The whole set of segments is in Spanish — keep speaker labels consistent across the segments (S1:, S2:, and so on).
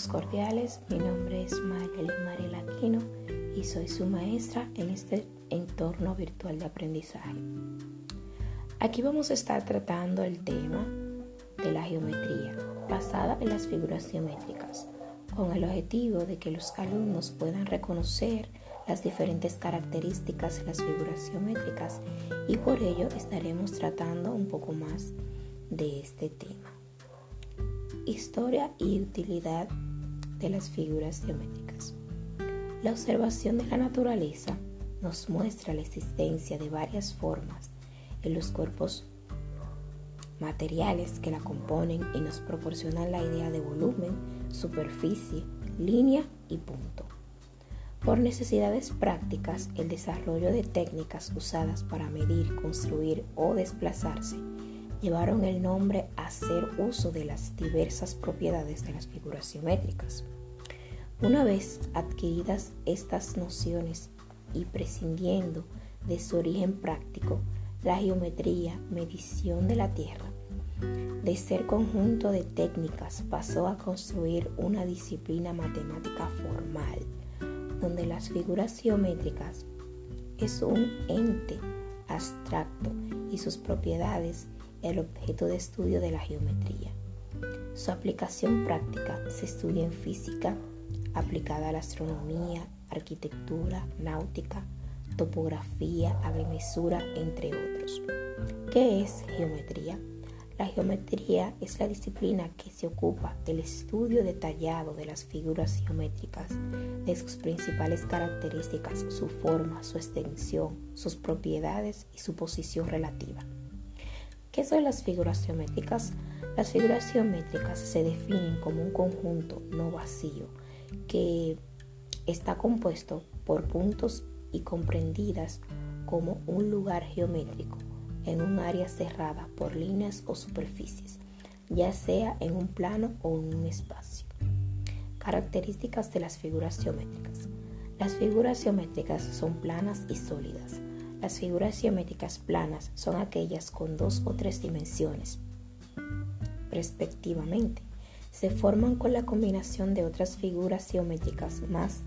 S1: Saludos cordiales, mi nombre es María Mariel Aquino y soy su maestra en este entorno virtual de aprendizaje. Aquí vamos a estar tratando el tema de la geometría basada en las figuras geométricas, con el objetivo de que los alumnos puedan reconocer las diferentes características de las figuras geométricas y por ello estaremos tratando un poco más de este tema. Historia y utilidad de las figuras geométricas. La observación de la naturaleza nos muestra la existencia de varias formas en los cuerpos materiales que la componen y nos proporcionan la idea de volumen, superficie, línea y punto. Por necesidades prácticas, el desarrollo de técnicas usadas para medir, construir o desplazarse llevaron el nombre a hacer uso de las diversas propiedades de las figuras geométricas. Una vez adquiridas estas nociones y prescindiendo de su origen práctico, la geometría, medición de la Tierra, de ser conjunto de técnicas pasó a construir una disciplina matemática formal, donde las figuras geométricas es un ente abstracto y sus propiedades el objeto de estudio de la geometría. Su aplicación práctica se estudia en física, aplicada a la astronomía, arquitectura, náutica, topografía, agrimensura, entre otros. ¿Qué es geometría? La geometría es la disciplina que se ocupa del estudio detallado de las figuras geométricas, de sus principales características, su forma, su extensión, sus propiedades y su posición relativa. ¿Qué son las figuras geométricas? Las figuras geométricas se definen como un conjunto no vacío que está compuesto por puntos y comprendidas como un lugar geométrico en un área cerrada por líneas o superficies, ya sea en un plano o en un espacio. Características de las figuras geométricas. Las figuras geométricas son planas y sólidas las figuras geométricas planas son aquellas con dos o tres dimensiones, respectivamente. Se forman con la combinación de otras figuras geométricas más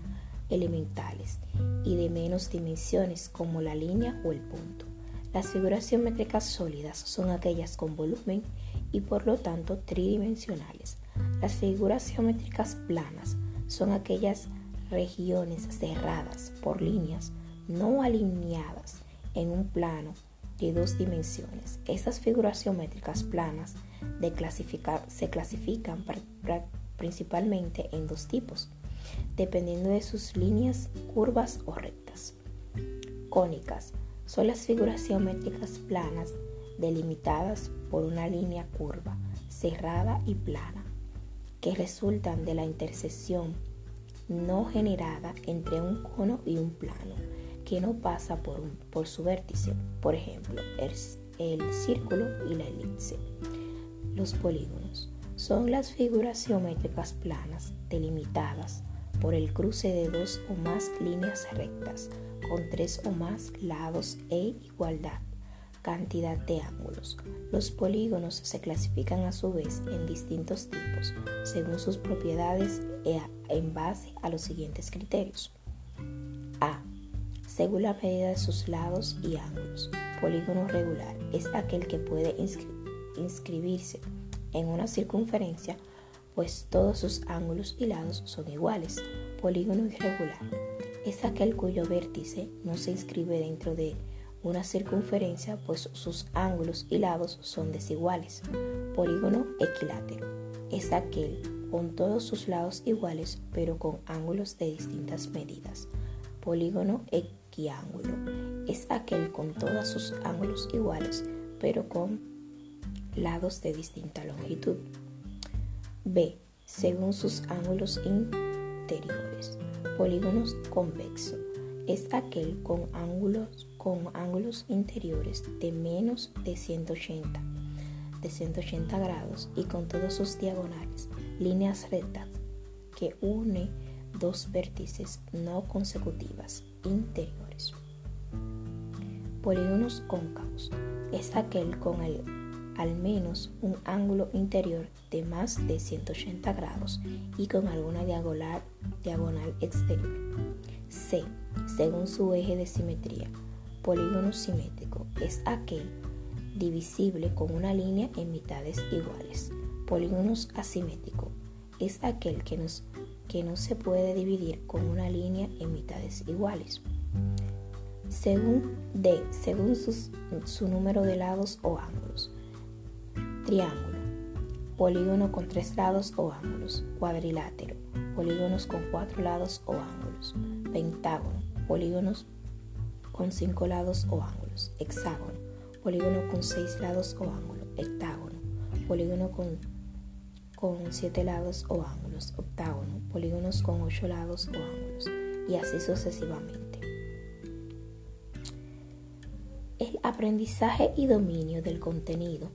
S1: elementales y de menos dimensiones como la línea o el punto. Las figuras geométricas sólidas son aquellas con volumen y por lo tanto tridimensionales. Las figuras geométricas planas son aquellas regiones cerradas por líneas no alineadas en un plano de dos dimensiones. Estas figuras geométricas planas se clasifican principalmente en dos tipos, dependiendo de sus líneas curvas o rectas. Cónicas son las figuras geométricas planas delimitadas por una línea curva, cerrada y plana, que resultan de la intersección no generada entre un cono y un plano que no pasa por, por su vértice, por ejemplo, el, el círculo y la elipse. Los polígonos son las figuras geométricas planas delimitadas por el cruce de dos o más líneas rectas con tres o más lados e igualdad cantidad de ángulos. Los polígonos se clasifican a su vez en distintos tipos según sus propiedades e en base a los siguientes criterios. A según la medida de sus lados y ángulos. Polígono regular es aquel que puede inscribirse en una circunferencia, pues todos sus ángulos y lados son iguales. Polígono irregular es aquel cuyo vértice no se inscribe dentro de una circunferencia, pues sus ángulos y lados son desiguales. Polígono equilátero es aquel con todos sus lados iguales, pero con ángulos de distintas medidas. Polígono equilátero es aquel con todos sus ángulos iguales, pero con lados de distinta longitud. B. Según sus ángulos interiores. Polígonos convexo es aquel con ángulos, con ángulos interiores de menos de 180, de 180 grados y con todos sus diagonales, líneas rectas que une dos vértices no consecutivas interiores. Polígonos cóncavos es aquel con el al menos un ángulo interior de más de 180 grados y con alguna diagonal, diagonal exterior. C. Según su eje de simetría. Polígono simétrico es aquel divisible con una línea en mitades iguales. Polígonos asimétrico es aquel que, que no se puede dividir con una línea en mitades iguales. Según según su número de lados o ángulos. Triángulo. Polígono con tres lados o ángulos. Cuadrilátero. Polígonos con cuatro lados o ángulos. Pentágono. Polígonos con cinco lados o ángulos. Hexágono. Polígono con seis lados o ángulos. Hectágono. Polígono con, con siete lados o ángulos. Octágono. Polígonos con ocho lados o ángulos. Y así sucesivamente. Aprendizaje y dominio del contenido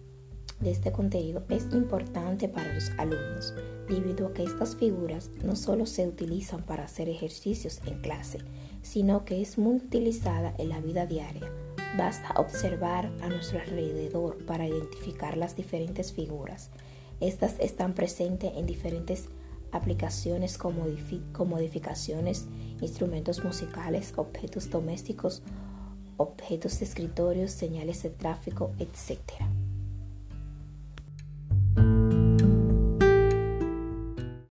S1: de este contenido es importante para los alumnos, debido a que estas figuras no solo se utilizan para hacer ejercicios en clase, sino que es muy utilizada en la vida diaria. Basta observar a nuestro alrededor para identificar las diferentes figuras. Estas están presentes en diferentes aplicaciones como, modificaciones, instrumentos musicales, objetos domésticos, objetos de escritorio, señales de tráfico, etc.